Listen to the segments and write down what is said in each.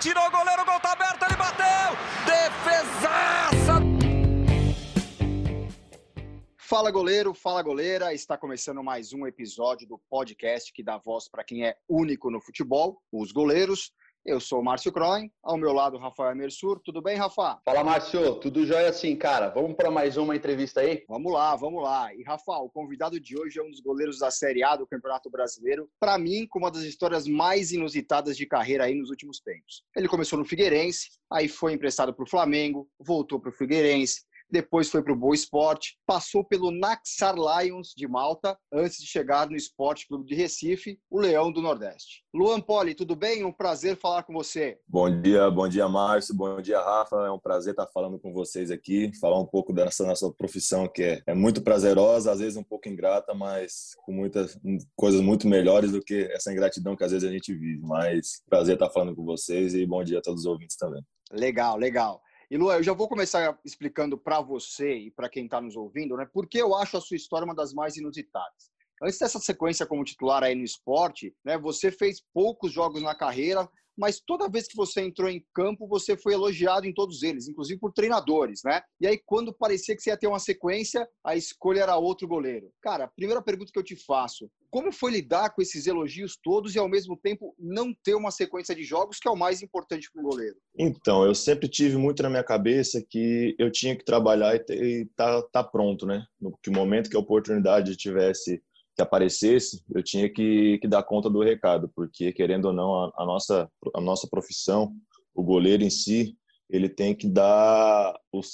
Tirou o goleiro, o gol tá aberto, ele bateu! Defesaça! Fala goleiro, fala goleira, está começando mais um episódio do podcast que dá voz para quem é único no futebol, os goleiros. Eu sou o Márcio Croin, ao meu lado Rafael Mersur. Tudo bem, Rafa? Fala, Márcio. Tudo jóia assim, cara. Vamos para mais uma entrevista aí? Vamos lá, vamos lá. E, Rafa, o convidado de hoje é um dos goleiros da Série A do Campeonato Brasileiro. Para mim, com uma das histórias mais inusitadas de carreira aí nos últimos tempos. Ele começou no Figueirense, aí foi emprestado para o Flamengo, voltou para o Figueirense, depois foi para o Boa Esporte, passou pelo Naxar Lions de Malta, antes de chegar no Esporte Clube de Recife, o Leão do Nordeste. Luan Poli, tudo bem? Um prazer falar com você. Bom dia, bom dia, Márcio, bom dia, Rafa. É um prazer estar falando com vocês aqui, falar um pouco dessa nossa profissão que é, é muito prazerosa, às vezes um pouco ingrata, mas com muitas coisas muito melhores do que essa ingratidão que às vezes a gente vive. Mas prazer estar falando com vocês e bom dia a todos os ouvintes também. Legal, legal. E Luan, eu já vou começar explicando para você e para quem está nos ouvindo, né, porque eu acho a sua história uma das mais inusitadas. Antes dessa sequência como titular aí no esporte, né, você fez poucos jogos na carreira, mas toda vez que você entrou em campo, você foi elogiado em todos eles, inclusive por treinadores, né? E aí, quando parecia que você ia ter uma sequência, a escolha era outro goleiro. Cara, a primeira pergunta que eu te faço: como foi lidar com esses elogios todos e, ao mesmo tempo, não ter uma sequência de jogos, que é o mais importante para o goleiro? Então, eu sempre tive muito na minha cabeça que eu tinha que trabalhar e estar tá, tá pronto, né? No que momento que a oportunidade tivesse que aparecesse, eu tinha que, que dar conta do recado, porque querendo ou não, a, a, nossa a nossa profissão, o goleiro em si, ele tem que dar os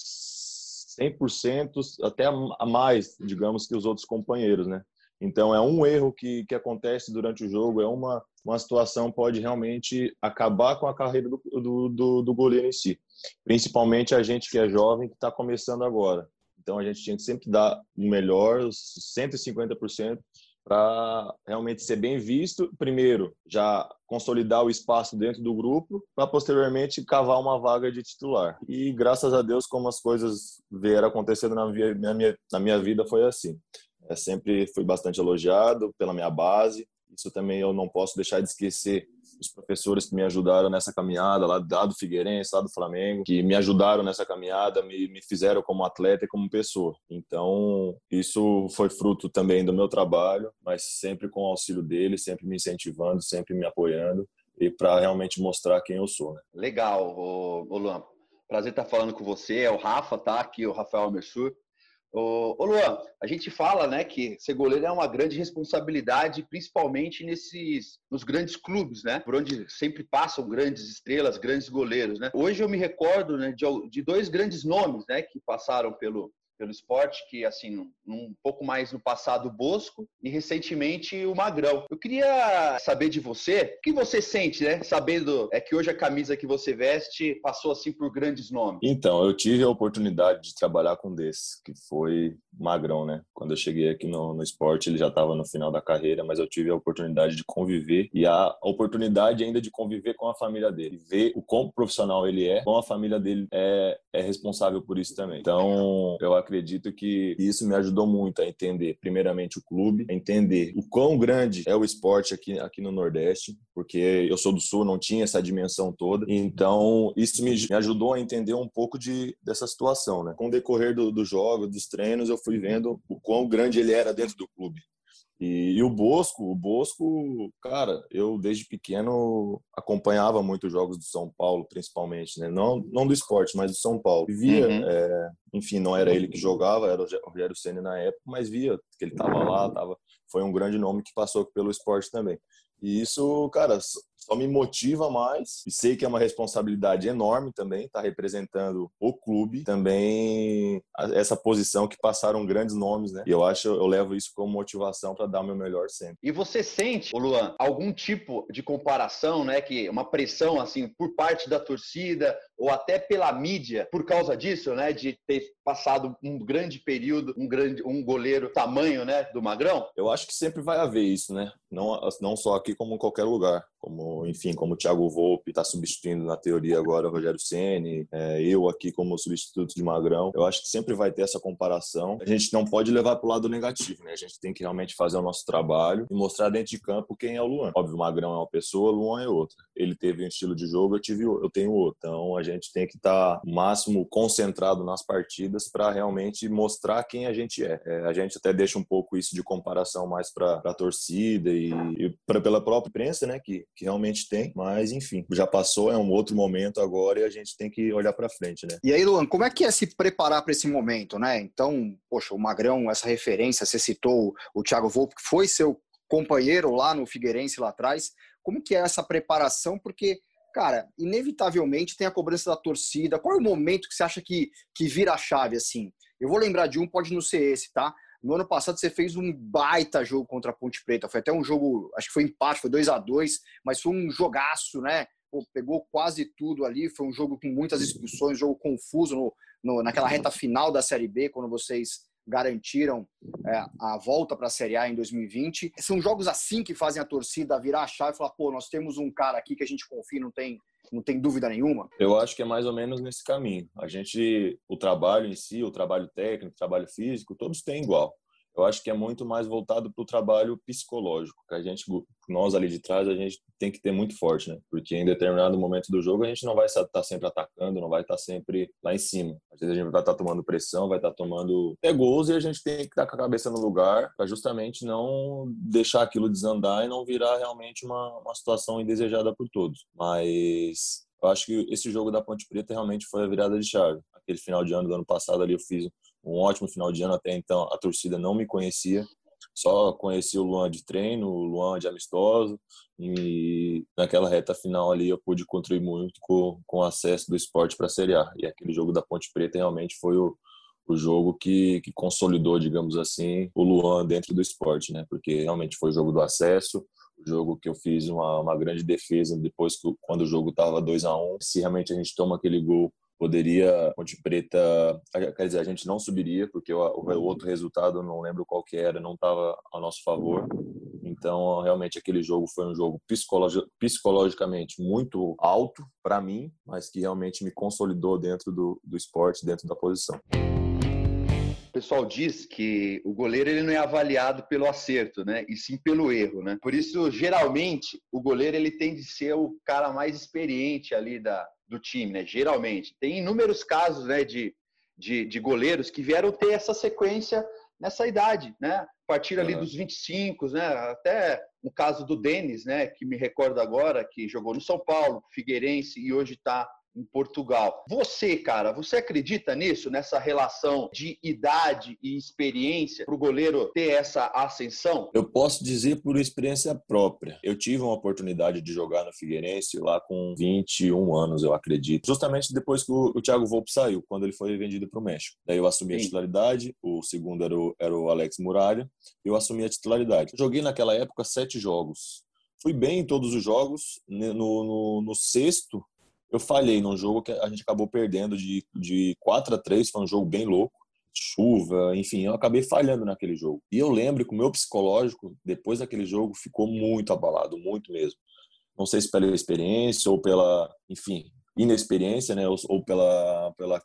100% até a mais, digamos, que os outros companheiros, né? Então é um erro que, que acontece durante o jogo, é uma, uma situação pode realmente acabar com a carreira do, do, do, do goleiro em si. Principalmente a gente que é jovem, que está começando agora. Então a gente tinha que sempre dar o melhor, os 150%, para realmente ser bem visto. Primeiro, já consolidar o espaço dentro do grupo, para posteriormente cavar uma vaga de titular. E graças a Deus, como as coisas vieram acontecendo na minha, na minha, na minha vida, foi assim. É, sempre fui bastante elogiado pela minha base. Isso também eu não posso deixar de esquecer os professores que me ajudaram nessa caminhada, lá, do Figueirense, lá do Flamengo, que me ajudaram nessa caminhada, me, me fizeram como atleta e como pessoa. Então, isso foi fruto também do meu trabalho, mas sempre com o auxílio deles, sempre me incentivando, sempre me apoiando e para realmente mostrar quem eu sou. Né? Legal, ô, ô Luan. Prazer estar falando com você, é o Rafa, tá? Aqui o Rafael Mersur. Ô, Luan, a gente fala, né, que ser goleiro é uma grande responsabilidade, principalmente nesses, nos grandes clubes, né, por onde sempre passam grandes estrelas, grandes goleiros, né. Hoje eu me recordo, né, de, de dois grandes nomes, né, que passaram pelo, pelo esporte, que assim, um pouco mais no passado o Bosco e recentemente o Magrão. Eu queria saber de você, o que você sente, né? Sabendo é que hoje a camisa que você veste passou assim por grandes nomes. Então, eu tive a oportunidade de trabalhar com um desses, que foi Magrão, né? Quando eu cheguei aqui no, no esporte, ele já estava no final da carreira, mas eu tive a oportunidade de conviver e a oportunidade ainda de conviver com a família dele, ver o quão profissional ele é, como a família dele é, é responsável por isso também. Então, eu acredito que isso me ajudou muito a entender, primeiramente, o clube, a entender o quão grande é o esporte aqui, aqui no Nordeste, porque eu sou do Sul, não tinha essa dimensão toda. Então, isso me, me ajudou a entender um pouco de, dessa situação, né? Com o decorrer do, do jogo, dos treinos, eu fui vendo o quão grande ele era dentro do clube. E, e, o Bosco, o Bosco, cara, eu desde pequeno acompanhava muito os jogos do São Paulo, principalmente, né? Não, não do esporte, mas do São Paulo. E via, uhum. é, enfim, não era ele que jogava, era o Rogério Ceni na época, mas via que ele estava lá, tava, foi um grande nome que passou pelo esporte também. E isso, cara, só me motiva mais e sei que é uma responsabilidade enorme também estar tá representando o clube, também essa posição que passaram grandes nomes, né? E eu acho, eu levo isso como motivação para dar o meu melhor sempre. E você sente, Luan, algum tipo de comparação, né, que uma pressão assim por parte da torcida ou até pela mídia por causa disso, né, de ter passado um grande período, um grande um goleiro tamanho, né, do Magrão? Eu acho que sempre vai haver isso, né? Não não só aqui como em qualquer lugar, como enfim, como o Thiago Volpe está substituindo na teoria agora o Rogério Ceni, é, eu aqui como substituto de Magrão. Eu acho que sempre vai ter essa comparação. A gente não pode levar para o lado negativo, né? A gente tem que realmente fazer o nosso trabalho e mostrar dentro de campo quem é o Luan. Óbvio, o Magrão é uma pessoa, o Luan é outra. Ele teve um estilo de jogo, eu tive, eu tenho outro. Então a gente tem que estar tá máximo concentrado nas partidas para realmente mostrar quem a gente é. é. A gente até deixa um pouco isso de comparação mais para a torcida e, e pra, pela própria imprensa, né? Que, que realmente tem. Mas enfim, já passou, é um outro momento agora e a gente tem que olhar para frente, né? E aí, Luan, como é que é se preparar para esse momento, né? Então, poxa, o Magrão, essa referência, você citou o Thiago Volpe, que foi seu companheiro lá no Figueirense lá atrás. Como que é essa preparação? Porque, cara, inevitavelmente tem a cobrança da torcida. Qual é o momento que você acha que, que vira a chave, assim? Eu vou lembrar de um, pode não ser esse, tá? No ano passado você fez um baita jogo contra a Ponte Preta. Foi até um jogo, acho que foi empate, foi 2 a 2 mas foi um jogaço, né? Pô, pegou quase tudo ali. Foi um jogo com muitas expulsões, jogo confuso no, no, naquela reta final da Série B, quando vocês garantiram é, a volta para a Série A em 2020. São jogos assim que fazem a torcida virar a chave e falar: pô, nós temos um cara aqui que a gente confia, não tem, não tem dúvida nenhuma? Eu acho que é mais ou menos nesse caminho. A gente, o trabalho em si, o trabalho técnico, o trabalho físico, todos têm igual eu acho que é muito mais voltado para o trabalho psicológico, que a gente, nós ali de trás, a gente tem que ter muito forte, né? Porque em determinado momento do jogo a gente não vai estar tá sempre atacando, não vai estar tá sempre lá em cima. Às vezes a gente vai estar tá tomando pressão, vai estar tomando é gols e a gente tem que estar com a cabeça no lugar para justamente não deixar aquilo desandar e não virar realmente uma, uma situação indesejada por todos. Mas eu acho que esse jogo da Ponte Preta realmente foi a virada de chave. Aquele final de ano do ano passado ali eu fiz um ótimo final de ano. Até então, a torcida não me conhecia. Só conheci o Luan de treino, o Luan de amistoso. E naquela reta final ali eu pude contribuir muito com, com o acesso do esporte para a Série A. E aquele jogo da Ponte Preta realmente foi o, o jogo que, que consolidou, digamos assim, o Luan dentro do esporte, né? Porque realmente foi o jogo do acesso, o jogo que eu fiz uma, uma grande defesa depois que, quando o jogo estava 2 a 1 um. Se realmente a gente toma aquele gol poderia Ponte Preta quer dizer a gente não subiria porque o, outro resultado não lembro qual que era não estava a nosso favor então realmente aquele jogo foi um jogo psicologi psicologicamente muito alto para mim mas que realmente me consolidou dentro do, do esporte dentro da posição o pessoal diz que o goleiro ele não é avaliado pelo acerto, né? E sim pelo erro, né? Por isso, geralmente, o goleiro ele tem de ser o cara mais experiente ali da, do time, né? Geralmente. Tem inúmeros casos né, de, de, de goleiros que vieram ter essa sequência nessa idade, né? A partir ali uhum. dos 25, né? Até o caso do Denis, né? Que me recordo agora, que jogou no São Paulo, Figueirense e hoje está em Portugal. Você, cara, você acredita nisso, nessa relação de idade e experiência para o goleiro ter essa ascensão? Eu posso dizer por experiência própria. Eu tive uma oportunidade de jogar no Figueirense lá com 21 anos, eu acredito. Justamente depois que o, Thiago Volpe saiu, quando ele foi vendido para o México. Daí eu assumi Sim. a titularidade, o segundo era o, era o Alex Muralha, eu assumi a titularidade. Joguei naquela época sete jogos. Fui bem em todos os jogos. No, no, no sexto, eu falhei num jogo que a gente acabou perdendo de, de 4 a 3 foi um jogo bem louco, chuva, enfim, eu acabei falhando naquele jogo. E eu lembro que o meu psicológico, depois daquele jogo, ficou muito abalado, muito mesmo. Não sei se pela experiência ou pela, enfim, inexperiência, né, ou, pela, pela,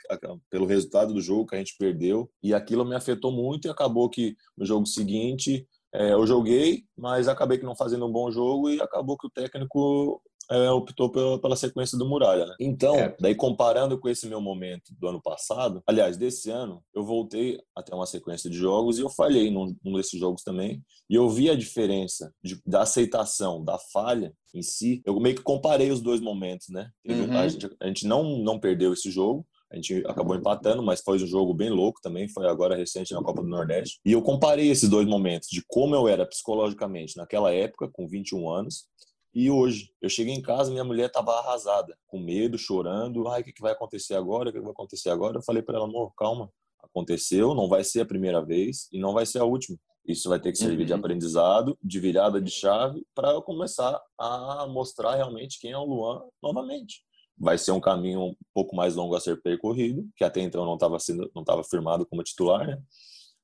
pelo resultado do jogo que a gente perdeu. E aquilo me afetou muito e acabou que no jogo seguinte é, eu joguei, mas acabei que não fazendo um bom jogo e acabou que o técnico é, optou pela, pela, sequência do Muralha, né? Então, é. daí comparando com esse meu momento do ano passado, aliás, desse ano, eu voltei até uma sequência de jogos e eu falhei num, num desses jogos também. E eu vi a diferença de, da aceitação, da falha em si. Eu meio que comparei os dois momentos, né? Uhum. A, gente, a gente não, não perdeu esse jogo, a gente acabou empatando, mas foi um jogo bem louco também, foi agora recente na Copa do Nordeste. E eu comparei esses dois momentos de como eu era psicologicamente naquela época, com 21 anos, e hoje, eu cheguei em casa, minha mulher estava arrasada, com medo, chorando. Ai, o que, que vai acontecer agora? O que, que vai acontecer agora? Eu falei para ela, amor, calma. Aconteceu, não vai ser a primeira vez e não vai ser a última. Isso vai ter que servir uhum. de aprendizado, de virada de chave, para eu começar a mostrar realmente quem é o Luan novamente. Vai ser um caminho um pouco mais longo a ser percorrido, que até então não estava sendo, não estava firmado como titular, né?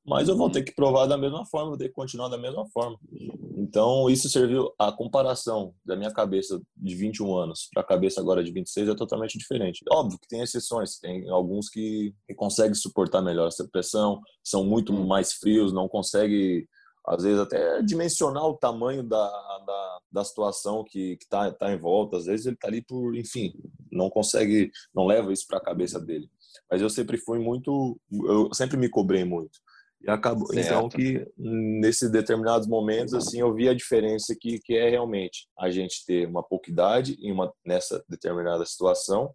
Mas eu vou ter que provar da mesma forma, vou ter que continuar da mesma forma. Então, isso serviu a comparação da minha cabeça de 21 anos para a cabeça agora de 26 é totalmente diferente. Óbvio que tem exceções, tem alguns que, que conseguem suportar melhor essa pressão, são muito hum. mais frios, não conseguem às vezes até dimensionar o tamanho da, da, da situação que está tá em volta. Às vezes ele está ali por, enfim, não consegue, não leva isso para a cabeça dele. Mas eu sempre fui muito, eu sempre me cobrei muito. E acabou, então que nesses determinados momentos assim eu vi a diferença que que é realmente a gente ter uma pouca idade em uma nessa determinada situação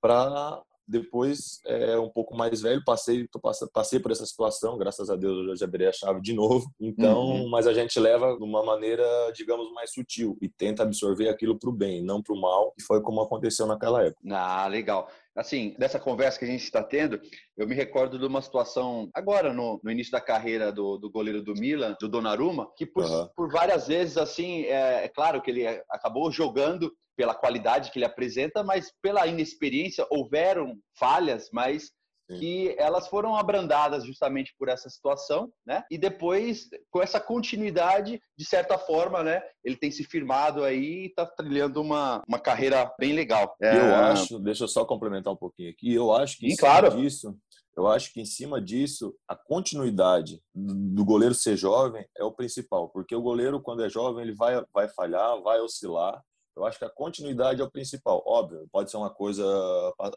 para depois, é, um pouco mais velho, passei, passei por essa situação, graças a Deus eu já abri a chave de novo. Então, uhum. mas a gente leva de uma maneira, digamos, mais sutil e tenta absorver aquilo para o bem, não para o mal, e foi como aconteceu naquela época. Ah, legal. Assim, dessa conversa que a gente está tendo, eu me recordo de uma situação agora no, no início da carreira do, do, goleiro do Milan, do Donnarumma, que por, uhum. por várias vezes, assim, é, é claro que ele acabou jogando pela qualidade que ele apresenta, mas pela inexperiência houveram falhas, mas Sim. que elas foram abrandadas justamente por essa situação, né? E depois, com essa continuidade, de certa forma, né? Ele tem se firmado aí e está trilhando uma, uma carreira bem legal. É... Eu acho, deixa eu só complementar um pouquinho aqui, eu acho que em Sim, claro. disso, eu acho que em cima disso, a continuidade do goleiro ser jovem é o principal, porque o goleiro, quando é jovem, ele vai, vai falhar, vai oscilar, eu acho que a continuidade é o principal. Óbvio, pode ser uma coisa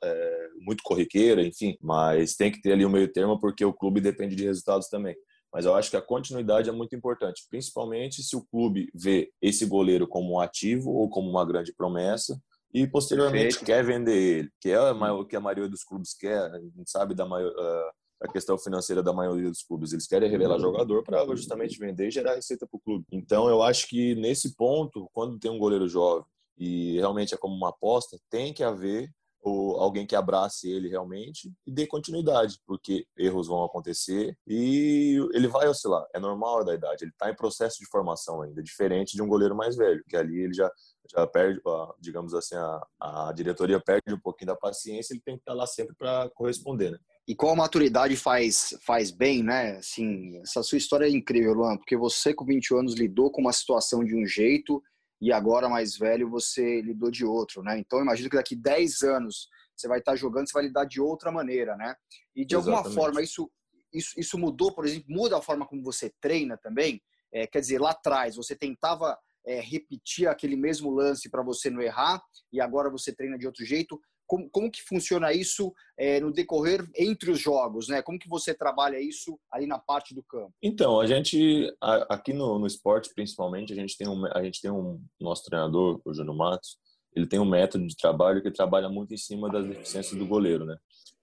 é, muito corriqueira, enfim, mas tem que ter ali o um meio termo porque o clube depende de resultados também. Mas eu acho que a continuidade é muito importante, principalmente se o clube vê esse goleiro como um ativo ou como uma grande promessa e posteriormente Perfeito. quer vender ele, que é o que a maioria dos clubes quer, a gente sabe da maior, uh, a questão financeira da maioria dos clubes. Eles querem revelar uhum. jogador para justamente vender e gerar receita para o clube. Então, eu acho que nesse ponto, quando tem um goleiro jovem e realmente é como uma aposta, tem que haver ou alguém que abrace ele realmente e dê continuidade, porque erros vão acontecer e ele vai oscilar. É normal da idade, ele está em processo de formação ainda, diferente de um goleiro mais velho, que ali ele já, já perde, digamos assim, a, a diretoria perde um pouquinho da paciência, ele tem que estar tá lá sempre para corresponder, né? E qual a maturidade faz, faz bem, né? Assim, essa sua história é incrível, Luan, porque você com 20 anos lidou com uma situação de um jeito e agora mais velho você lidou de outro, né? Então imagino que daqui 10 anos você vai estar jogando, você vai lidar de outra maneira, né? E de Exatamente. alguma forma isso, isso, isso mudou, por exemplo, muda a forma como você treina também? É, quer dizer, lá atrás você tentava é, repetir aquele mesmo lance para você não errar e agora você treina de outro jeito como, como que funciona isso é, no decorrer entre os jogos, né? Como que você trabalha isso ali na parte do campo? Então, a gente aqui no, no esporte, principalmente, a gente tem um a gente tem um nosso treinador, o Júnior Matos, ele tem um método de trabalho que trabalha muito em cima das deficiências do goleiro, né?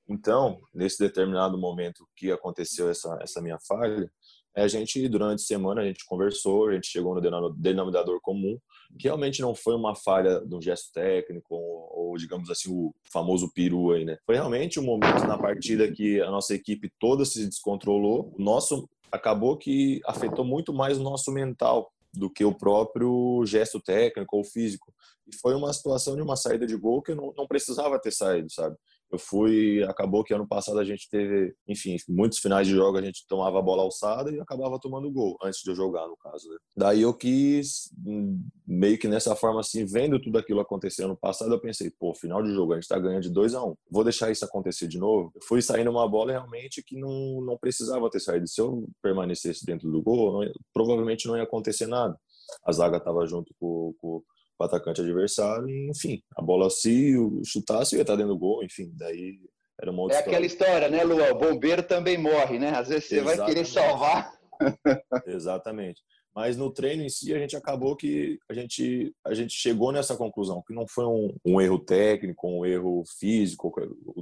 Então, nesse determinado momento que aconteceu essa essa minha falha, a gente, durante a semana, a gente conversou, a gente chegou no denominador comum, que realmente não foi uma falha de um gesto técnico, ou, ou digamos assim, o famoso peru aí, né? Foi realmente um momento na partida que a nossa equipe toda se descontrolou. O nosso acabou que afetou muito mais o nosso mental do que o próprio gesto técnico ou físico. E foi uma situação de uma saída de gol que não, não precisava ter saído, sabe? Eu fui, acabou que ano passado a gente teve, enfim, muitos finais de jogo a gente tomava a bola alçada e acabava tomando gol antes de eu jogar, no caso. Né? Daí eu quis, hum, meio que nessa forma assim, vendo tudo aquilo acontecer ano passado, eu pensei, pô, final de jogo a gente tá ganhando de 2 a 1 um. vou deixar isso acontecer de novo. Eu fui saindo uma bola realmente que não, não precisava ter saído. Se eu permanecesse dentro do gol, não, provavelmente não ia acontecer nada. A zaga tava junto com, com o atacante adversário, e, enfim, a bola se chutasse ia estar dentro do gol, enfim, daí era uma outra É aquela história, né, Luan? O bombeiro também morre, né? Às vezes você Exatamente. vai querer salvar. Exatamente. Mas no treino em si a gente acabou que a gente a gente chegou nessa conclusão que não foi um, um erro técnico, um erro físico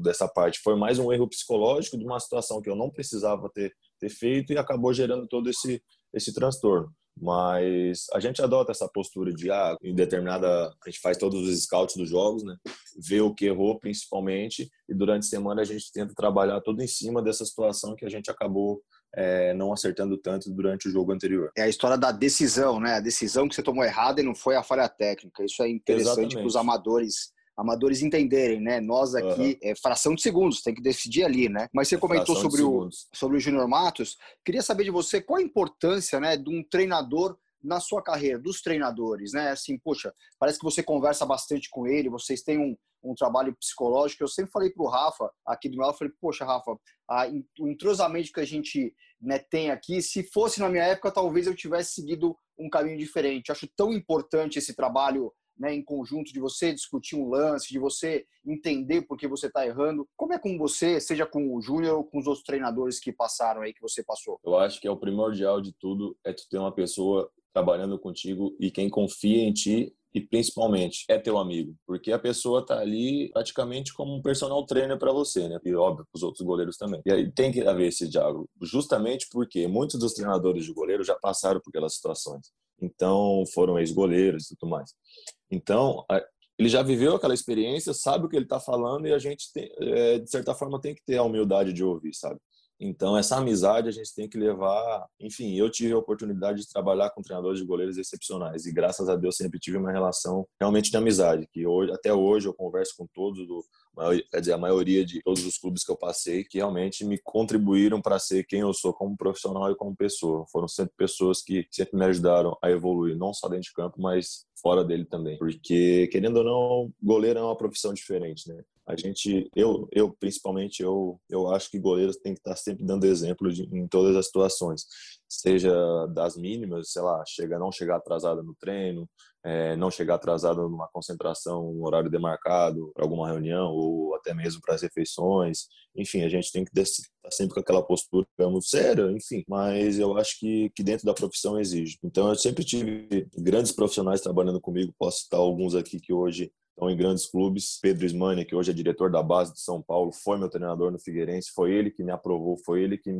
dessa parte, foi mais um erro psicológico de uma situação que eu não precisava ter ter feito e acabou gerando todo esse esse transtorno. Mas a gente adota essa postura de, ah, em determinada. A gente faz todos os scouts dos jogos, né? Vê o que errou, principalmente, e durante a semana a gente tenta trabalhar tudo em cima dessa situação que a gente acabou é, não acertando tanto durante o jogo anterior. É a história da decisão, né? A decisão que você tomou errada e não foi a falha técnica. Isso é interessante para os amadores amadores entenderem, né? Nós aqui uhum. é fração de segundos, tem que decidir ali, né? Mas você é comentou sobre o, sobre o Júnior Matos. Queria saber de você qual a importância, né, de um treinador na sua carreira, dos treinadores, né? Assim, poxa, parece que você conversa bastante com ele, vocês têm um, um trabalho psicológico. Eu sempre falei para o Rafa, aqui do meu lado, falei, poxa, Rafa, a, o entrosamento que a gente né, tem aqui, se fosse na minha época, talvez eu tivesse seguido um caminho diferente. Acho tão importante esse trabalho né, em conjunto, de você discutir um lance, de você entender por que você está errando. Como é com você, seja com o Júnior ou com os outros treinadores que passaram aí, que você passou? Eu acho que é o primordial de tudo é tu ter uma pessoa trabalhando contigo e quem confia em ti e principalmente é teu amigo, porque a pessoa tá ali praticamente como um personal trainer para você, né? E óbvio, os outros goleiros também. E aí tem que haver esse diálogo, justamente porque muitos dos treinadores de goleiro já passaram por aquelas situações. Então, foram ex-goleiros e tudo mais. Então, ele já viveu aquela experiência, sabe o que ele está falando e a gente, tem, é, de certa forma, tem que ter a humildade de ouvir, sabe? Então, essa amizade a gente tem que levar. Enfim, eu tive a oportunidade de trabalhar com treinadores de goleiros excepcionais e, graças a Deus, sempre tive uma relação realmente de amizade. Que hoje, até hoje eu converso com todos, do, quer dizer, a maioria de todos os clubes que eu passei, que realmente me contribuíram para ser quem eu sou como profissional e como pessoa. Foram sempre pessoas que sempre me ajudaram a evoluir, não só dentro de campo, mas fora dele também. Porque, querendo ou não, goleiro é uma profissão diferente, né? A gente, eu, eu principalmente, eu, eu acho que goleiros tem que estar sempre dando exemplo de, em todas as situações, seja das mínimas, sei lá, chega não chegar atrasado no treino, é, não chegar atrasado numa concentração, no horário demarcado para alguma reunião ou até mesmo para as refeições. Enfim, a gente tem que estar sempre com aquela postura, digamos, séria, enfim. Mas eu acho que, que dentro da profissão exige. Então, eu sempre tive grandes profissionais trabalhando comigo. Posso citar alguns aqui que hoje estão em grandes clubes. Pedro Ismani, que hoje é diretor da base de São Paulo, foi meu treinador no Figueirense, foi ele que me aprovou, foi ele que,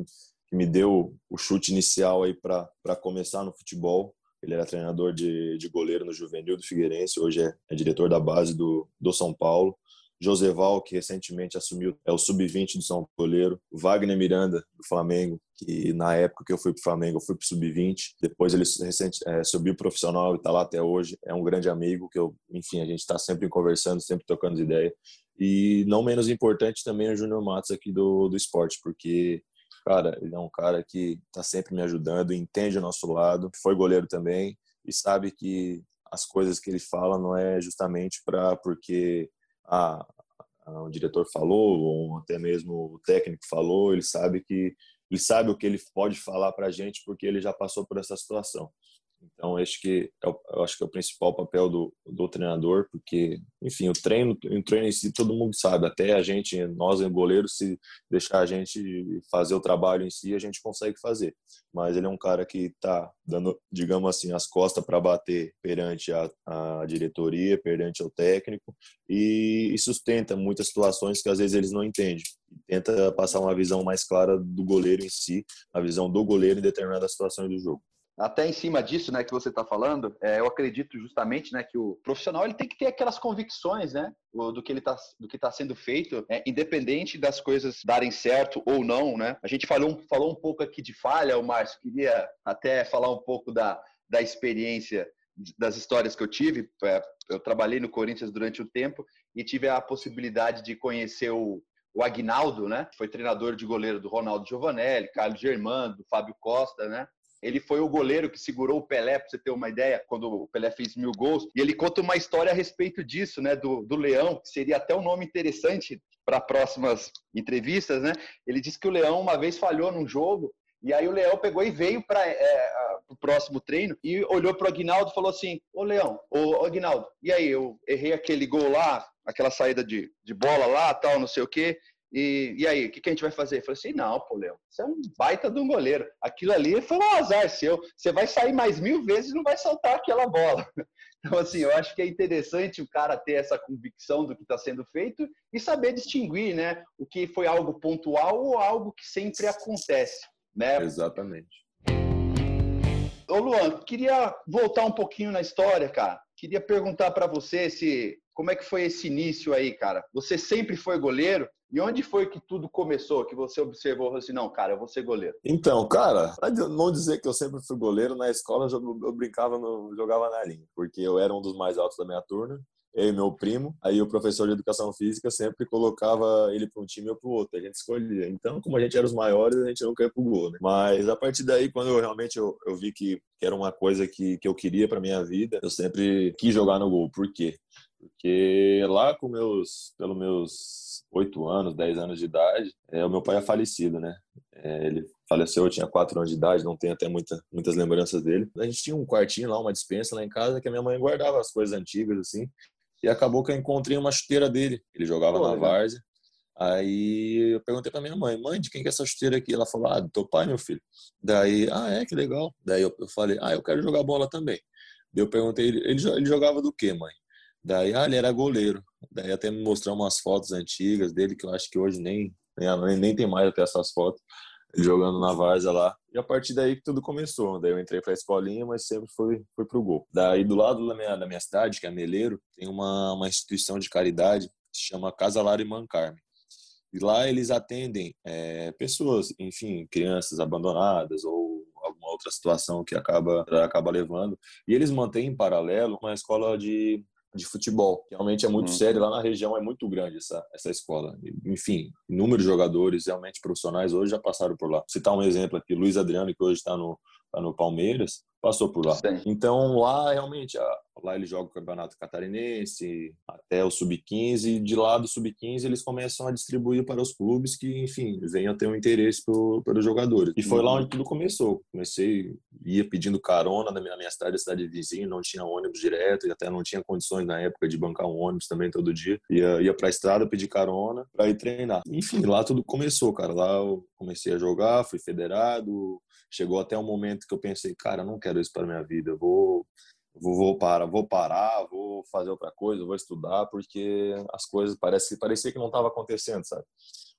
que me deu o chute inicial aí para começar no futebol. Ele era treinador de, de goleiro no juvenil do Figueirense, hoje é, é diretor da base do, do São Paulo. Joseval, que recentemente assumiu é o sub-20 do São Goleiro, Wagner Miranda, do Flamengo, que na época que eu fui para o Flamengo, eu fui para o sub-20, depois ele recente, é, subiu profissional e está lá até hoje, é um grande amigo, que eu, enfim, a gente está sempre conversando, sempre trocando ideia, e não menos importante também é o Júnior Matos aqui do, do esporte, porque cara, ele é um cara que está sempre me ajudando, entende o nosso lado, foi goleiro também e sabe que as coisas que ele fala não é justamente para porque a, a, o diretor falou, ou até mesmo o técnico falou, ele sabe que ele sabe o que ele pode falar para a gente porque ele já passou por essa situação. Então, acho que é eu acho que é o principal papel do, do treinador, porque, enfim, o treino, o treino em si todo mundo sabe, até a gente, nós goleiros, se deixar a gente fazer o trabalho em si, a gente consegue fazer. Mas ele é um cara que está dando, digamos assim, as costas para bater perante a, a, diretoria, perante o técnico, e, e sustenta muitas situações que às vezes eles não entendem. Tenta passar uma visão mais clara do goleiro em si, a visão do goleiro em determinadas situações do jogo até em cima disso, né, que você está falando, é, eu acredito justamente, né, que o profissional ele tem que ter aquelas convicções, né, do que ele tá, do que está sendo feito, é, independente das coisas darem certo ou não, né. A gente falou, falou um pouco aqui de falha, o Márcio queria até falar um pouco da, da experiência das histórias que eu tive. É, eu trabalhei no Corinthians durante um tempo e tive a possibilidade de conhecer o, o Agnaldo, né? Foi treinador de goleiro do Ronaldo Giovanelli, Carlos Germano, do Fábio Costa, né? Ele foi o goleiro que segurou o Pelé, para você ter uma ideia, quando o Pelé fez mil gols. E ele conta uma história a respeito disso, né? Do, do Leão, que seria até um nome interessante para próximas entrevistas, né? Ele disse que o Leão uma vez falhou num jogo e aí o Leão pegou e veio para é, o próximo treino e olhou para o Aguinaldo e falou assim: Ô Leão, ô Aguinaldo, e aí, eu errei aquele gol lá, aquela saída de, de bola lá, tal, não sei o quê. E, e aí, o que, que, a gente vai fazer? Eu falei assim: não, pô, Léo, você é um baita de um goleiro. Aquilo ali foi um azar seu. Você vai sair mais mil vezes e não vai saltar aquela bola. Então, assim, eu acho que é interessante o cara ter essa convicção do que está sendo feito e saber distinguir, né? O que foi algo pontual ou algo que sempre acontece, né? Exatamente. Ô, Luan, queria voltar um pouquinho na história, cara. Queria perguntar para você se como é que foi esse início aí, cara? Você sempre foi goleiro? E onde foi que tudo começou? Que você observou assim, não, cara, eu vou ser goleiro? Então, cara, pra não dizer que eu sempre fui goleiro, na escola eu, brincava, no, jogava na linha, porque eu era um dos mais altos da minha turma. eu e meu primo. Aí o professor de educação física sempre colocava ele para um time ou para o outro. A gente escolhia. Então, como a gente era os maiores, a gente nunca ia pro gol, né? Mas a partir daí, quando eu realmente eu, eu vi que, que era uma coisa que, que eu queria para minha vida, eu sempre quis jogar no gol. Por quê? Porque lá com meus, pelos meus oito anos, dez anos de idade, é, o meu pai é falecido, né? É, ele faleceu, eu tinha quatro anos de idade, não tenho até muita, muitas lembranças dele. A gente tinha um quartinho lá, uma dispensa lá em casa, que a minha mãe guardava as coisas antigas, assim. E acabou que eu encontrei uma chuteira dele. Ele jogava Pô, na várzea. Aí eu perguntei pra minha mãe, mãe, de quem que é essa chuteira aqui? Ela falou, ah, do teu pai, meu filho. Daí, ah, é, que legal. Daí eu, eu falei, ah, eu quero jogar bola também. Daí eu perguntei, ele, ele jogava do quê, mãe? Daí, ah, ele era goleiro. Daí até me mostrou umas fotos antigas dele, que eu acho que hoje nem, nem, nem tem mais até essas fotos jogando na Varsa lá. E a partir daí que tudo começou. Daí eu entrei para a escolinha, mas sempre fui, fui pro gol. Daí do lado da minha, da minha cidade, que é Meleiro, tem uma, uma instituição de caridade que se chama Casa Lara e Mancarme. E lá eles atendem é, pessoas, enfim, crianças abandonadas ou alguma outra situação que acaba, acaba levando. E eles mantêm em paralelo uma escola de de futebol. Realmente é muito uhum. sério, lá na região é muito grande essa, essa escola. Enfim, inúmeros jogadores realmente profissionais hoje já passaram por lá. Vou citar um exemplo aqui, Luiz Adriano, que hoje está no, tá no Palmeiras, passou por lá. Sim. Então lá realmente, lá ele joga o Campeonato Catarinense, até o Sub-15, de lá do Sub-15 eles começam a distribuir para os clubes que, enfim, venham a ter um interesse pro, pelos jogadores. E foi lá onde tudo começou. Comecei, ia pedindo carona na minha, minha cidade, cidade vizinha, não tinha ônibus direto, e até não tinha condições na época de bancar um ônibus também todo dia. Ia, ia pra estrada pedir carona para ir treinar. Enfim, lá tudo começou, cara. Lá eu comecei a jogar, fui federado, chegou até um momento que eu pensei, cara, não quero isso para minha vida, vou vou, vou parar, vou parar, vou fazer outra coisa, vou estudar, porque as coisas parece parecia que não estava acontecendo, sabe?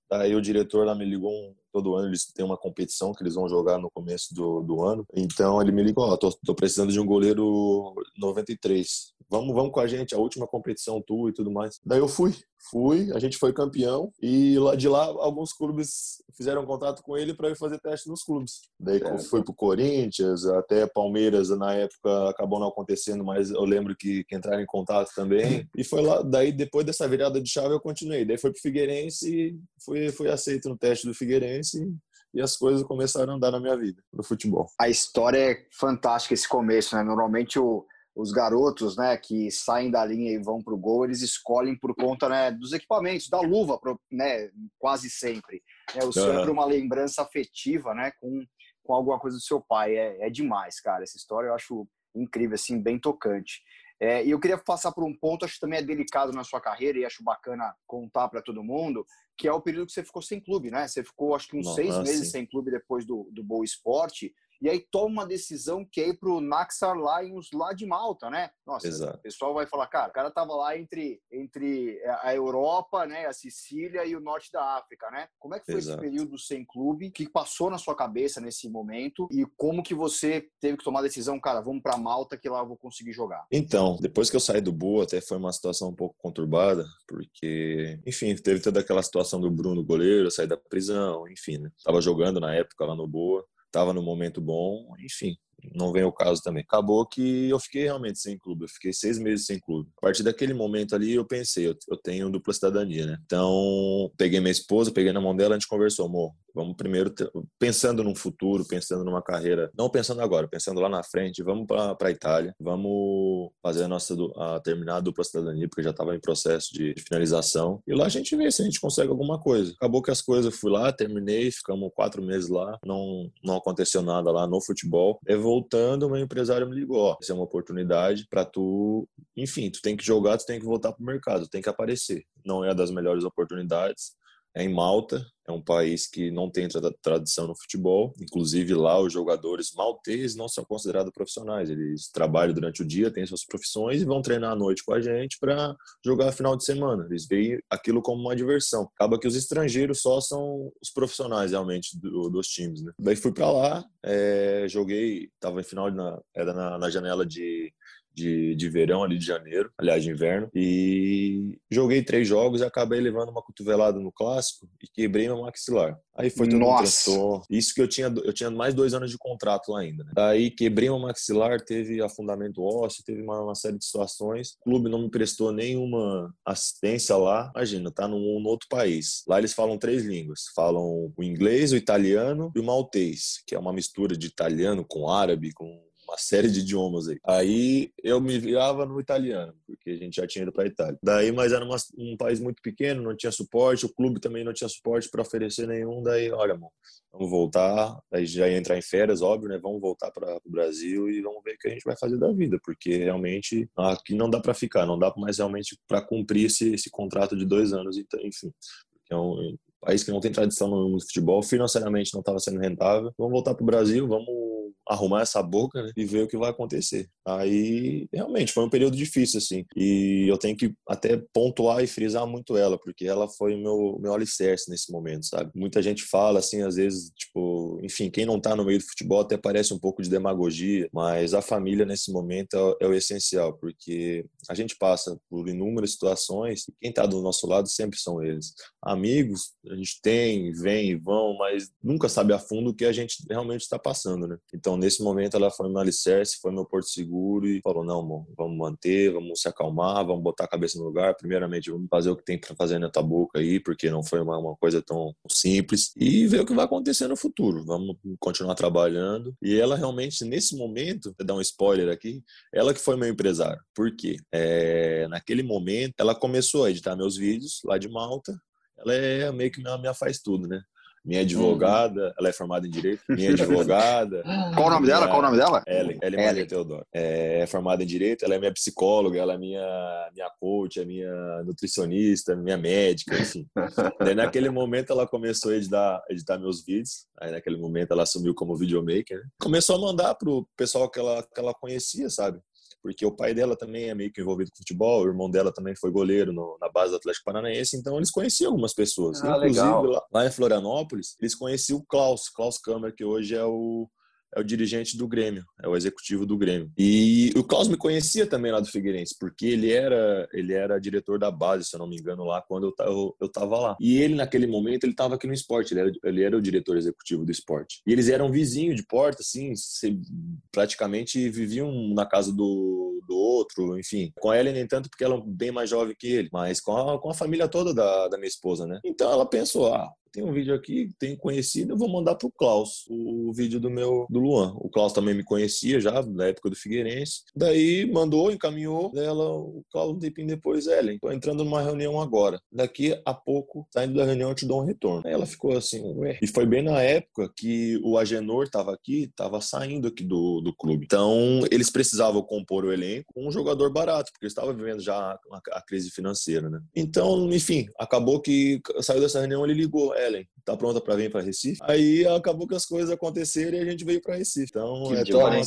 Daí o diretor lá me ligou um, todo ano, eles têm uma competição que eles vão jogar no começo do, do ano. Então ele me ligou, ó, oh, tô, tô, precisando de um goleiro 93. Vamos, vamos com a gente, a última competição tua e tudo mais. Daí eu fui, fui, a gente foi campeão e lá de lá alguns clubes fizeram contato com ele para ir fazer teste nos clubes. Daí é, foi pro Corinthians, até Palmeiras na época acabou não acontecendo, mas eu lembro que, que entraram em contato também. E foi lá, daí depois dessa virada de chave eu continuei. Daí foi pro Figueirense e fui, fui aceito no teste do Figueirense e as coisas começaram a andar na minha vida, no futebol. A história é fantástica esse começo, né? Normalmente o os garotos né, que saem da linha e vão para o gol, eles escolhem por conta né, dos equipamentos, da luva, né, quase sempre. É, o senhor é uma lembrança afetiva né, com, com alguma coisa do seu pai. É, é demais, cara. Essa história eu acho incrível, assim, bem tocante. É, e eu queria passar por um ponto, acho que também é delicado na sua carreira e acho bacana contar para todo mundo, que é o período que você ficou sem clube, né? Você ficou, acho que uns seis meses sem clube depois do, do Boa Esporte e aí toma uma decisão que é ir pro Naxar Lions lá de Malta, né? Nossa, Exato. o pessoal vai falar, cara, o cara tava lá entre, entre a Europa, né, a Sicília e o norte da África, né? Como é que foi Exato. esse período sem clube? O que passou na sua cabeça nesse momento? E como que você teve que tomar a decisão, cara, vamos para Malta que lá eu vou conseguir jogar? Então, depois que eu saí do Boa, até foi uma situação um pouco conturbada, porque, enfim, teve toda aquela situação do Bruno goleiro, sair da prisão, enfim, né? Tava jogando na época lá no Boa estava no momento bom, enfim, não vem o caso também. Acabou que eu fiquei realmente sem clube, eu fiquei seis meses sem clube. A partir daquele momento ali, eu pensei, eu, tenho dupla cidadania, né? Então, peguei minha esposa, peguei na mão dela, a gente conversou, amor, vamos primeiro, pensando num futuro, pensando numa carreira, não pensando agora, pensando lá na frente, vamos para a Itália, vamos fazer a nossa, a terminar a dupla cidadania, porque já estava em processo de, finalização, e lá a gente vê se a gente consegue alguma coisa. Acabou que as coisas, fui lá, terminei, ficamos quatro meses lá, não, não aconteceu nada lá no futebol, voltando, meu empresário me ligou, ó, essa é uma oportunidade para tu, enfim, tu tem que jogar, tu tem que voltar pro mercado, tem que aparecer. Não é das melhores oportunidades, é em Malta, é um país que não tem tradição no futebol. Inclusive lá os jogadores malteses não são considerados profissionais. Eles trabalham durante o dia, têm suas profissões e vão treinar à noite com a gente para jogar final de semana. Eles veem aquilo como uma diversão. Acaba que os estrangeiros só são os profissionais realmente do, dos times. Né? Daí fui para lá, é, joguei, estava em final na, era na, na janela de de, de verão, ali de janeiro, aliás, de inverno. E joguei três jogos e acabei levando uma cotovelada no clássico e quebrei meu maxilar. Aí foi todo Nossa. um Isso que eu tinha, eu tinha mais dois anos de contrato lá ainda. Né? Daí quebrei meu maxilar, teve afundamento ósseo, teve uma, uma, série de situações. O clube não me prestou nenhuma assistência lá. Imagina, tá num, num outro país. Lá eles falam três línguas. Falam o inglês, o italiano e o maltês, que é uma mistura de italiano com árabe, com uma série de idiomas aí. Aí eu me virava no italiano, porque a gente já tinha ido para a Itália. Daí, mas era uma, um país muito pequeno, não tinha suporte, o clube também não tinha suporte para oferecer nenhum. Daí, olha, vamos voltar. Daí já ia entrar em férias, óbvio, né? Vamos voltar para o Brasil e vamos ver o que a gente vai fazer da vida, porque realmente aqui não dá para ficar, não dá mais realmente para cumprir esse, esse contrato de dois anos, então, enfim. Porque é um país que não tem tradição no futebol, financeiramente não estava sendo rentável. Vamos voltar para o Brasil, vamos arrumar essa boca né, e ver o que vai acontecer. Aí, realmente, foi um período difícil, assim. E eu tenho que até pontuar e frisar muito ela, porque ela foi o meu, meu alicerce nesse momento, sabe? Muita gente fala, assim, às vezes, tipo, enfim, quem não tá no meio do futebol até parece um pouco de demagogia, mas a família nesse momento é, é o essencial, porque a gente passa por inúmeras situações e quem tá do nosso lado sempre são eles. Amigos, a gente tem, vem e vão, mas nunca sabe a fundo o que a gente realmente está passando, né? Então, nesse momento, ela foi meu alicerce, foi meu porto seguro e falou: não, vamos manter, vamos se acalmar, vamos botar a cabeça no lugar. Primeiramente, vamos fazer o que tem para fazer na tua boca aí, porque não foi uma, uma coisa tão simples, e ver o que vai acontecer no futuro. Vamos continuar trabalhando. E ela realmente, nesse momento, vou dar um spoiler aqui, ela que foi meu empresário. Por quê? É, naquele momento, ela começou a editar meus vídeos lá de Malta. Ela é meio que minha, minha faz tudo, né? Minha advogada, uhum. ela é formada em direito, minha advogada. Qual o nome minha, dela? Qual o nome dela? Ellen, Ellen Maria Teodoro. É, é, formada em direito, ela é minha psicóloga, ela é minha, minha coach, é minha nutricionista, minha médica, enfim. Daí naquele momento ela começou a editar, editar meus vídeos, aí naquele momento ela assumiu como videomaker, né? Começou a mandar pro pessoal que ela, que ela conhecia, sabe? Porque o pai dela também é meio que envolvido com futebol, o irmão dela também foi goleiro no, na base do Atlético Paranaense, então eles conheciam algumas pessoas. Ah, Inclusive, lá, lá, em Florianópolis, eles conheciam o Klaus, Klaus Kammer, que hoje é o é o dirigente do Grêmio, é o executivo do Grêmio. E o Klaus me conhecia também lá do Figueirense, porque ele era ele era diretor da base, se eu não me engano, lá quando eu, eu, eu tava lá. E ele, naquele momento, ele tava aqui no esporte, ele era, ele era o diretor executivo do esporte. E eles eram vizinhos de porta, assim, praticamente viviam na casa do, do outro, enfim. Com ela, nem tanto, porque ela é bem mais jovem que ele, mas com a, com a família toda da, da minha esposa, né? Então ela pensou, ah, tem um vídeo aqui, tem conhecido, eu vou mandar pro Klaus o vídeo do meu do Luan. O Klaus também me conhecia já na época do Figueirense. Daí mandou, encaminhou dela, o Klaus um tempinho depois, Ellen, tô entrando numa reunião agora. Daqui a pouco, saindo da reunião, eu te dou um retorno. Aí ela ficou assim, ué. E foi bem na época que o Agenor tava aqui, tava saindo aqui do, do clube. Então, eles precisavam compor o elenco com um jogador barato, porque estava vivendo já a, a, crise financeira, né? Então, enfim, acabou que saiu dessa reunião, ele ligou, é, Ellen, tá pronta para vir para Recife? Aí acabou que as coisas aconteceram e a gente veio para Recife. Então é toda, uma,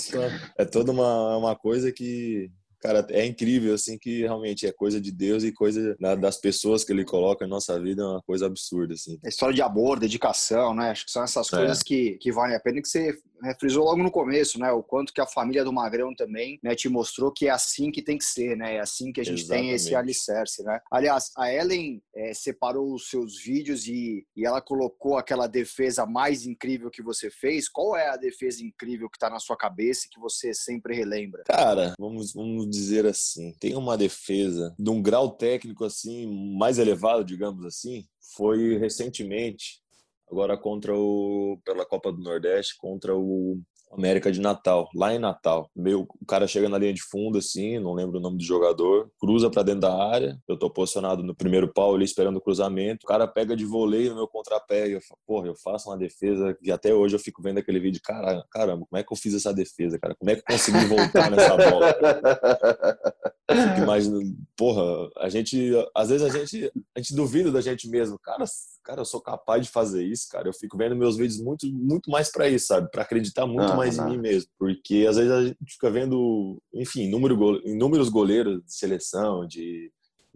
é toda uma, uma coisa que cara, é incrível, assim, que realmente é coisa de Deus e coisa das pessoas que ele coloca na nossa vida, é uma coisa absurda, assim. É história de amor, dedicação, né? Acho que são essas é. coisas que, que valem a pena que você né, frisou logo no começo, né? O quanto que a família do Magrão também né, te mostrou que é assim que tem que ser, né? É assim que a gente Exatamente. tem esse alicerce, né? Aliás, a Ellen é, separou os seus vídeos e, e ela colocou aquela defesa mais incrível que você fez. Qual é a defesa incrível que está na sua cabeça e que você sempre relembra? Cara, vamos, vamos dizer assim, tem uma defesa de um grau técnico assim mais elevado, digamos assim, foi recentemente agora contra o pela Copa do Nordeste contra o América de Natal, lá em Natal. Meu, o cara chega na linha de fundo assim, não lembro o nome do jogador, cruza para dentro da área. Eu tô posicionado no primeiro pau ali esperando o cruzamento. O cara pega de voleio no meu contrapé e eu falo, porra, eu faço uma defesa que até hoje eu fico vendo aquele vídeo, cara, caramba, como é que eu fiz essa defesa, cara? Como é que eu consegui voltar nessa bola? Fico imaginando, porra, a gente, às vezes a gente, a gente duvida da gente mesmo. Cara, cara, eu sou capaz de fazer isso, cara. Eu fico vendo meus vídeos muito, muito mais para isso, sabe? Para acreditar muito ah, mais em mim mesmo. Porque às vezes a gente fica vendo, enfim, inúmero, inúmeros goleiros de seleção, de,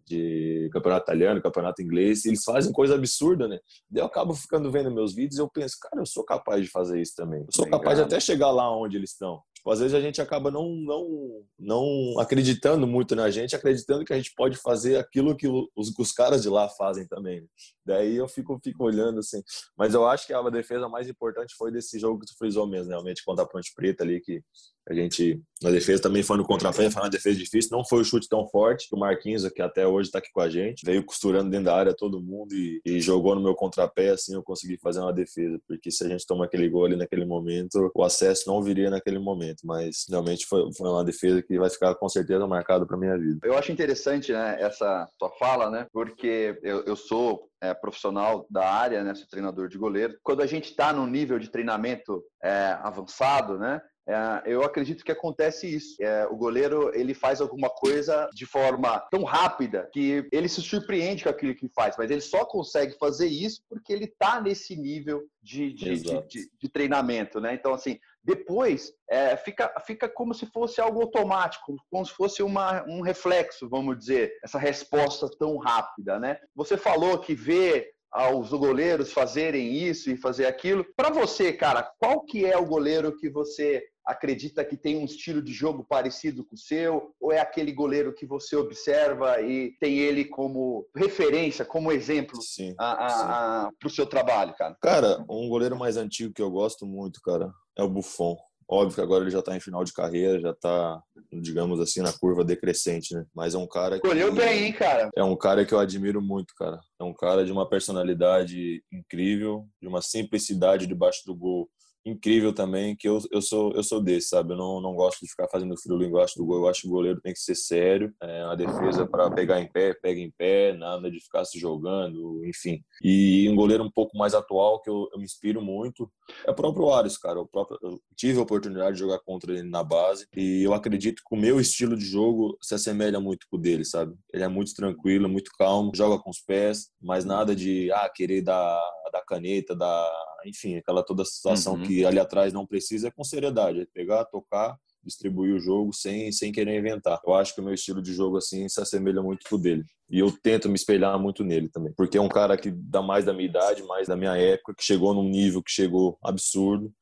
de campeonato italiano, campeonato inglês, eles fazem coisa absurda, né? Daí eu acabo ficando vendo meus vídeos e eu penso, cara, eu sou capaz de fazer isso também. Eu sou capaz de até chegar lá onde eles estão. Tipo, às vezes a gente acaba não, não, não acreditando muito na gente, acreditando que a gente pode fazer aquilo que os, os caras de lá fazem também. Né? Daí eu fico, fico olhando assim. Mas eu acho que a defesa mais importante foi desse jogo que tu frisou mesmo, realmente, contra a Ponte Preta ali, que a gente, na defesa também foi no contrapé, foi uma defesa difícil. Não foi o chute tão forte que o Marquinhos, que até hoje está aqui com a gente, veio costurando dentro da área todo mundo e, e, jogou no meu contrapé. Assim eu consegui fazer uma defesa, porque se a gente toma aquele gol ali naquele momento, o acesso não viria naquele momento. Mas realmente foi, foi uma defesa que vai ficar com certeza marcada para minha vida. Eu acho interessante né, essa tua fala, né? Porque eu, eu sou é, profissional da área, né, sou treinador de goleiro. Quando a gente está num nível de treinamento é, avançado, né, é, eu acredito que acontece isso. É, o goleiro ele faz alguma coisa de forma tão rápida que ele se surpreende com aquilo que faz, mas ele só consegue fazer isso porque ele está nesse nível de, de, de, de, de treinamento, né? Então, assim, depois é, fica, fica como se fosse algo automático, como se fosse uma, um reflexo, vamos dizer, essa resposta tão rápida, né? Você falou que vê aos goleiros fazerem isso e fazer aquilo. Para você, cara, qual que é o goleiro que você acredita que tem um estilo de jogo parecido com o seu? Ou é aquele goleiro que você observa e tem ele como referência, como exemplo para o seu trabalho, cara? Cara, um goleiro mais antigo que eu gosto muito, cara, é o Buffon. Óbvio que agora ele já está em final de carreira, já está, digamos assim, na curva decrescente, né? Mas é um cara que. Escolheu bem, hein, cara? É um cara que eu admiro muito, cara. É um cara de uma personalidade incrível, de uma simplicidade debaixo do gol incrível também, que eu, eu, sou, eu sou desse, sabe? Eu não, não gosto de ficar fazendo frio embaixo do gol. Eu acho que o goleiro tem que ser sério. É a defesa para pegar em pé, pega em pé, nada de ficar se jogando, enfim. E um goleiro um pouco mais atual, que eu, eu me inspiro muito, é o próprio Ares, cara. Eu, próprio, eu tive a oportunidade de jogar contra ele na base e eu acredito que o meu estilo de jogo se assemelha muito com o dele, sabe? Ele é muito tranquilo, muito calmo, joga com os pés, mas nada de ah, querer dar, dar caneta, dar enfim, aquela toda situação uhum. que ali atrás não precisa é com seriedade, é pegar, tocar, distribuir o jogo sem, sem querer inventar. Eu acho que o meu estilo de jogo assim se assemelha muito com o dele. E eu tento me espelhar muito nele também, porque é um cara que dá mais da minha idade, mais da minha época, que chegou num nível que chegou absurdo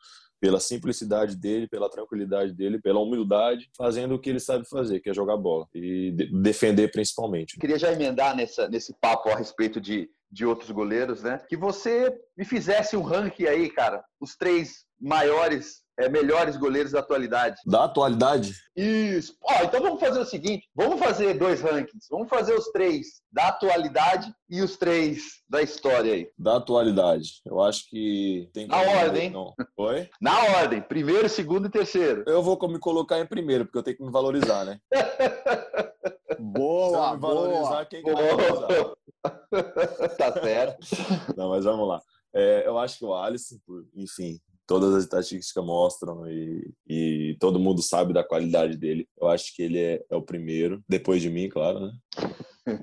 pela simplicidade dele, pela tranquilidade dele, pela humildade, fazendo o que ele sabe fazer, que é jogar bola e defender principalmente. Queria já emendar nessa, nesse papo a respeito de de outros goleiros, né? Que você me fizesse um ranking aí, cara, os três maiores, é, melhores goleiros da atualidade. Da atualidade? Isso. Ó, então vamos fazer o seguinte: vamos fazer dois rankings. Vamos fazer os três da atualidade e os três da história aí. Da atualidade. Eu acho que tem que. Na ordem. Não. Oi? Na ordem. Primeiro, segundo e terceiro. Eu vou me colocar em primeiro, porque eu tenho que me valorizar, né? boa, me valorizar, boa. quem valorizar? tá certo. Não, mas vamos lá. É, eu acho que o Alisson, enfim, todas as estatísticas mostram e, e, todo mundo sabe da qualidade dele. Eu acho que ele é, é o primeiro, depois de mim, claro, né?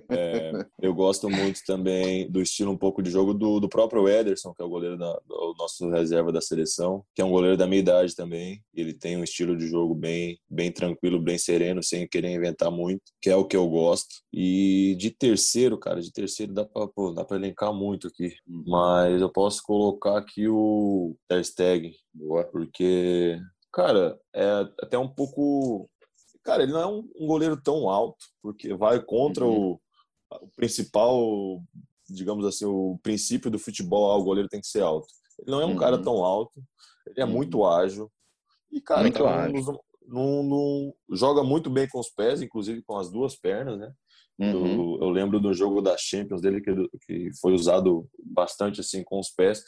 É, eu gosto muito também do estilo um pouco de jogo do, do próprio Ederson, que é o goleiro da o nosso reserva da seleção, que é um goleiro da minha idade também. Ele tem um estilo de jogo bem, bem tranquilo, bem sereno, sem querer inventar muito, que é o que eu gosto. E de terceiro, cara, de terceiro dá pra, pô, dá pra elencar muito aqui. Mas eu posso colocar aqui o Ter Stegen, porque cara, é até um pouco Cara, ele não é um, um goleiro tão alto, porque vai contra uhum. o, o, principal, digamos assim, o princípio do futebol, ah, o goleiro tem que ser alto. Ele não é um uhum. cara tão alto, ele é uhum. muito ágil. E, cara, muito cara ágil. Não, não, joga muito bem com os pés, inclusive com as duas pernas, né? Uhum. Do, eu lembro do jogo da Champions dele que, que foi usado bastante assim com os pés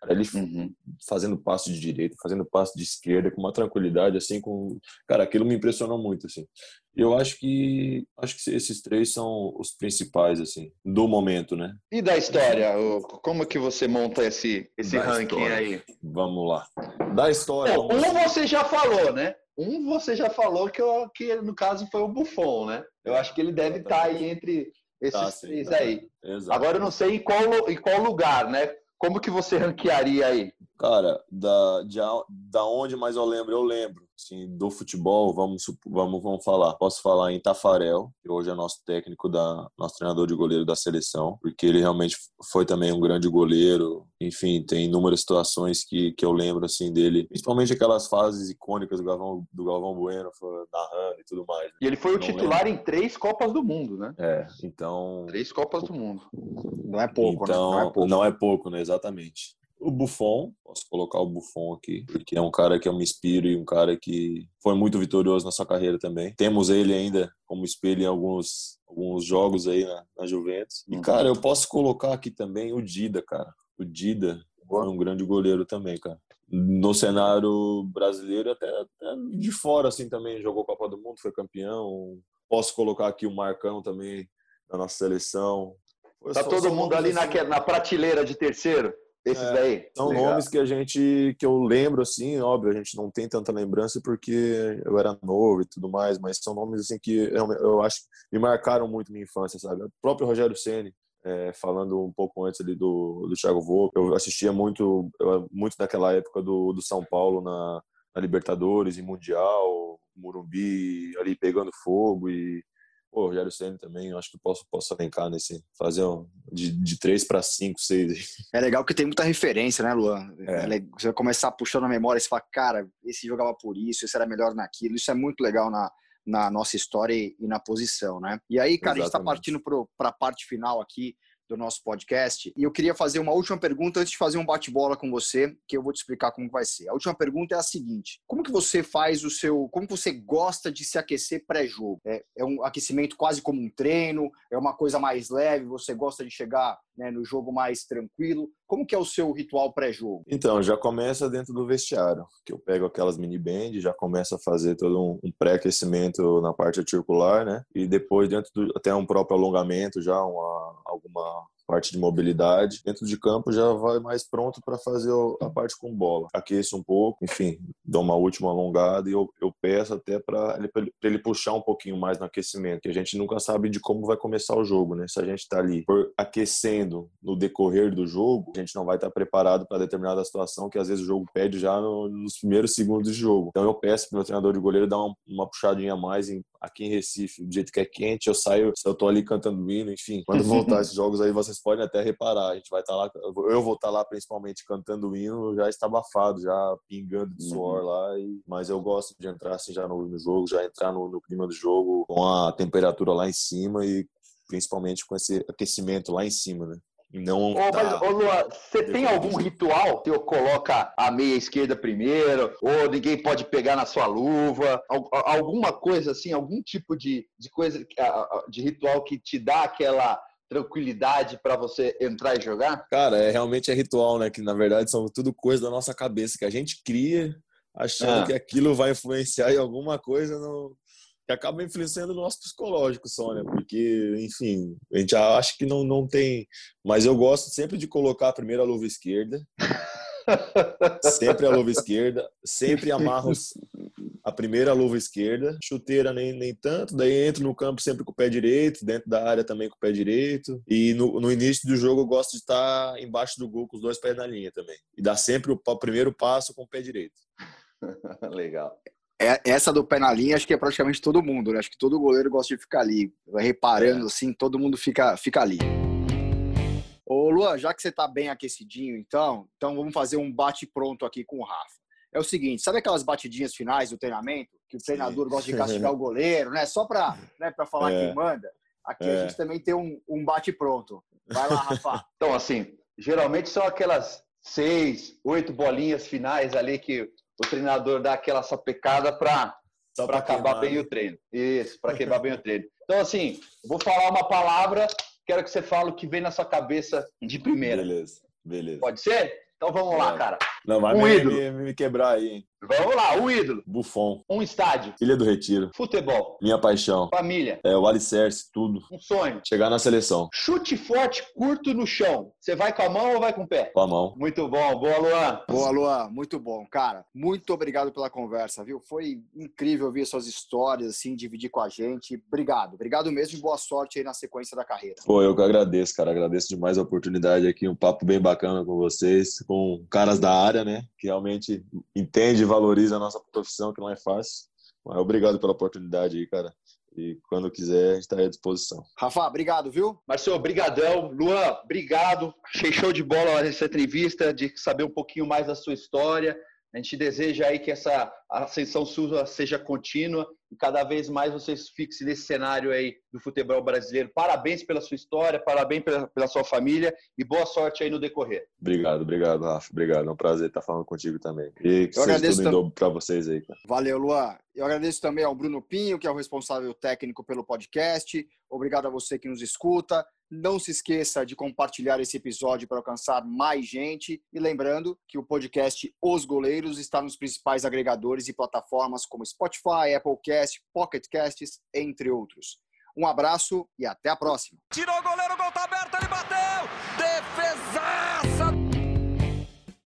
Cara, ele uhum. fazendo passo de direita, fazendo passo de esquerda, com uma tranquilidade, assim, com. Cara, aquilo me impressionou muito, assim. Eu acho que acho que esses três são os principais, assim, do momento, né? E da história? Como que você monta esse, esse ranking história. aí? Vamos lá. Da história. Bom, Um você já falou, né? Um você já falou que, eu, que no caso foi o Buffon, né? Eu acho que ele deve estar tá aí entre esses tá, sim, três tá. aí. Exato. Agora eu não sei em qual, em qual lugar, né? Como que você ranquearia aí? Cara, da, de, da onde mais eu lembro? Eu lembro assim, do futebol, vamos, vamos, vamos falar. Posso falar em Tafarel, que hoje é nosso técnico, da nosso treinador de goleiro da seleção, porque ele realmente foi também um grande goleiro. Enfim, tem inúmeras situações que, que eu lembro assim dele, principalmente aquelas fases icônicas do Galvão, do Galvão Bueno, narrando e tudo mais. E ele foi o titular lembro. em três Copas do Mundo, né? É, então. Três Copas do Mundo. Não é pouco, então, né? Não é pouco, não é pouco né? Exatamente o Buffon, posso colocar o Buffon aqui, porque é um cara que eu me inspiro e um cara que foi muito vitorioso na sua carreira também. Temos ele ainda como espelho em alguns, alguns jogos aí na, na Juventus. E, uhum. cara, eu posso colocar aqui também o Dida, cara. O Dida foi um grande goleiro também, cara. No cenário brasileiro, até, até de fora, assim, também jogou Copa do Mundo, foi campeão. Posso colocar aqui o Marcão também na nossa seleção. Tá todo mundo ali assim, na, na prateleira de terceiro? Esses é, daí? São Legal. nomes que a gente, que eu lembro, assim, óbvio, a gente não tem tanta lembrança porque eu era novo e tudo mais, mas são nomes, assim, que eu, eu acho me marcaram muito minha infância, sabe? O próprio Rogério Ceni é, falando um pouco antes ali do, do Thiago Volpe, eu assistia muito, eu, muito naquela época do, do São Paulo na, na Libertadores e Mundial, Murumbi ali pegando fogo e Pô, Rogério Senna também, eu acho que posso, posso elencar nesse. Fazer um, de, de 3 para 5, 6. É legal que tem muita referência, né, Luan? É. Você vai começar puxando a memória e você fala, cara, esse jogava por isso, esse era melhor naquilo. Isso é muito legal na, na nossa história e, e na posição, né? E aí, cara, Exatamente. a gente está partindo para a parte final aqui do nosso podcast. E eu queria fazer uma última pergunta antes de fazer um bate-bola com você, que eu vou te explicar como vai ser. A última pergunta é a seguinte: como que você faz o seu, como você gosta de se aquecer pré-jogo? É, é um aquecimento quase como um treino? É uma coisa mais leve? Você gosta de chegar né, no jogo mais tranquilo? Como que é o seu ritual pré-jogo? Então, já começa dentro do vestiário, que eu pego aquelas mini band, já começo a fazer todo um, um pré-aquecimento na parte circular, né? E depois dentro do, até um próprio alongamento, já uma, alguma parte de mobilidade. Dentro de campo já vai mais pronto para fazer a parte com bola. Aqueço um pouco, enfim, dou uma última alongada e eu, eu peço até para ele, ele puxar um pouquinho mais no aquecimento, que a gente nunca sabe de como vai começar o jogo, né? Se a gente está ali aquecendo no decorrer do jogo, a gente não vai estar tá preparado para determinada situação que às vezes o jogo pede já no, nos primeiros segundos de jogo. Então eu peço para o meu treinador de goleiro dar uma, uma puxadinha a mais em, aqui em Recife, do jeito que é quente, eu saio, eu tô ali cantando hino, enfim. Quando voltar esses jogos aí, vocês podem até reparar, a gente vai estar tá lá, eu vou estar tá lá principalmente cantando hino, já está abafado, já pingando de suor uhum. lá, e, mas eu gosto de entrar assim já no, no jogo, já entrar no, no clima do jogo, com a temperatura lá em cima e principalmente com esse aquecimento lá em cima, né? Não. Ô, tá mas, ô Luan, você tem algum ritual que eu coloca a meia esquerda primeiro, ou ninguém pode pegar na sua luva? Alguma coisa assim, algum tipo de, de coisa, de ritual que te dá aquela tranquilidade para você entrar e jogar? Cara, é realmente é ritual, né? Que na verdade são tudo coisas da nossa cabeça que a gente cria achando ah. que aquilo vai influenciar em alguma coisa no, que acaba influenciando o nosso psicológico só, né? Porque, enfim, a gente acha que não, não tem. Mas eu gosto sempre de colocar primeiro a luva esquerda. sempre a luva esquerda. Sempre amarro a primeira luva esquerda. Chuteira nem, nem tanto. Daí entro no campo sempre com o pé direito. Dentro da área também com o pé direito. E no, no início do jogo eu gosto de estar embaixo do gol com os dois pés na linha também. E dar sempre o, o primeiro passo com o pé direito. Legal. É, essa do pé na linha, acho que é praticamente todo mundo, né? Acho que todo goleiro gosta de ficar ali. Reparando é. assim, todo mundo fica, fica ali. Ô, Luan, já que você tá bem aquecidinho, então, então vamos fazer um bate-pronto aqui com o Rafa. É o seguinte, sabe aquelas batidinhas finais do treinamento? Que o treinador Sim. gosta de castigar o goleiro, né? Só para né, pra falar é. quem manda. Aqui é. a gente também tem um, um bate-pronto. Vai lá, Rafa. então, assim, geralmente são aquelas seis, oito bolinhas finais ali que o treinador dá aquela sapecada para para acabar bem né? o treino. Isso, para quebrar bem o treino. Então, assim, vou falar uma palavra, quero que você fale o que vem na sua cabeça de primeira. Beleza, beleza. Pode ser? Então vamos lá, cara. Não, vai um me, me, me, quebrar aí, hein? Vamos lá, um ídolo. Buffon. Um estádio. Ilha do Retiro. Futebol. Minha paixão. Família. É o alicerce, tudo. Um sonho. Chegar na seleção. Chute forte, curto no chão. Você vai com a mão ou vai com o pé? Com a mão. Muito bom. Boa, Luan. Boa, Luan. Muito bom. Cara, muito obrigado pela conversa, viu? Foi incrível ouvir suas histórias, assim, dividir com a gente. Obrigado. Obrigado mesmo e boa sorte aí na sequência da carreira. Pô, eu que agradeço, cara. Agradeço demais a oportunidade aqui. Um papo bem bacana com vocês, com caras da área área, né? Que realmente entende e valoriza a nossa profissão, que não é fácil. Mas obrigado pela oportunidade aí, cara. E quando quiser, a gente está à disposição. Rafa, obrigado, viu? Marcelo, obrigadão. Luan, obrigado. Achei show de bola essa entrevista, de saber um pouquinho mais da sua história. A gente deseja aí que essa ascensão sua seja contínua e cada vez mais vocês fixem nesse cenário aí do futebol brasileiro. Parabéns pela sua história, parabéns pela, pela sua família e boa sorte aí no decorrer. Obrigado, obrigado, Rafa. Obrigado. É um prazer estar falando contigo também. E que Eu seja tudo em dobro para vocês aí. Cara. Valeu, Luan. Eu agradeço também ao Bruno Pinho, que é o responsável técnico pelo podcast. Obrigado a você que nos escuta. Não se esqueça de compartilhar esse episódio para alcançar mais gente. E lembrando que o podcast Os Goleiros está nos principais agregadores e plataformas como Spotify, Apple Cast, Pocket Casts, entre outros. Um abraço e até a próxima. Tirou o goleiro, o gol tá aberto, ele bateu! Defesa!